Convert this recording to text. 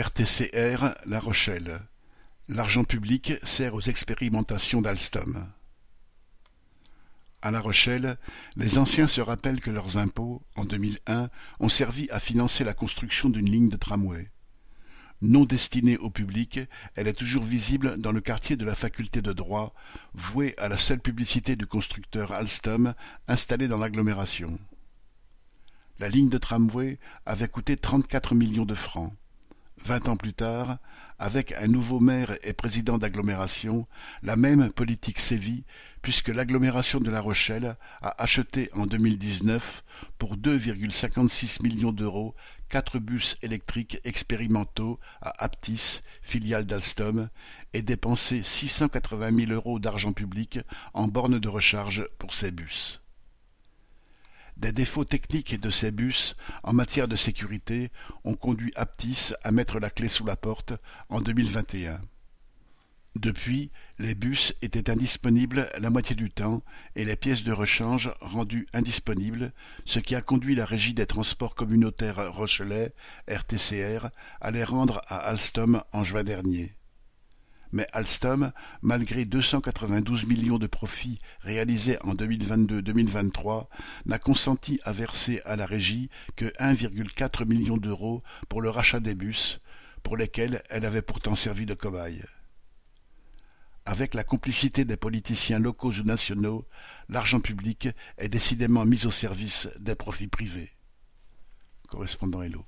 RTCR La Rochelle L'argent public sert aux expérimentations d'Alstom. À La Rochelle, les anciens se rappellent que leurs impôts, en 2001, ont servi à financer la construction d'une ligne de tramway. Non destinée au public, elle est toujours visible dans le quartier de la faculté de droit, voué à la seule publicité du constructeur Alstom installé dans l'agglomération. La ligne de tramway avait coûté trente-quatre millions de francs. Vingt ans plus tard, avec un nouveau maire et président d'agglomération, la même politique sévit, puisque l'agglomération de La Rochelle a acheté en 2019 pour 2,56 millions d'euros quatre bus électriques expérimentaux à Aptis, filiale d'Alstom, et dépensé 680 000 euros d'argent public en bornes de recharge pour ces bus. Des défauts techniques de ces bus en matière de sécurité ont conduit Aptis à mettre la clé sous la porte en 2021. Depuis, les bus étaient indisponibles la moitié du temps et les pièces de rechange rendues indisponibles, ce qui a conduit la Régie des transports communautaires Rochelais, RTCR, à les rendre à Alstom en juin dernier mais Alstom, malgré 292 millions de profits réalisés en 2022-2023, n'a consenti à verser à la régie que 1,4 million d'euros pour le rachat des bus, pour lesquels elle avait pourtant servi de cobaye. Avec la complicité des politiciens locaux ou nationaux, l'argent public est décidément mis au service des profits privés. Correspondant Hello.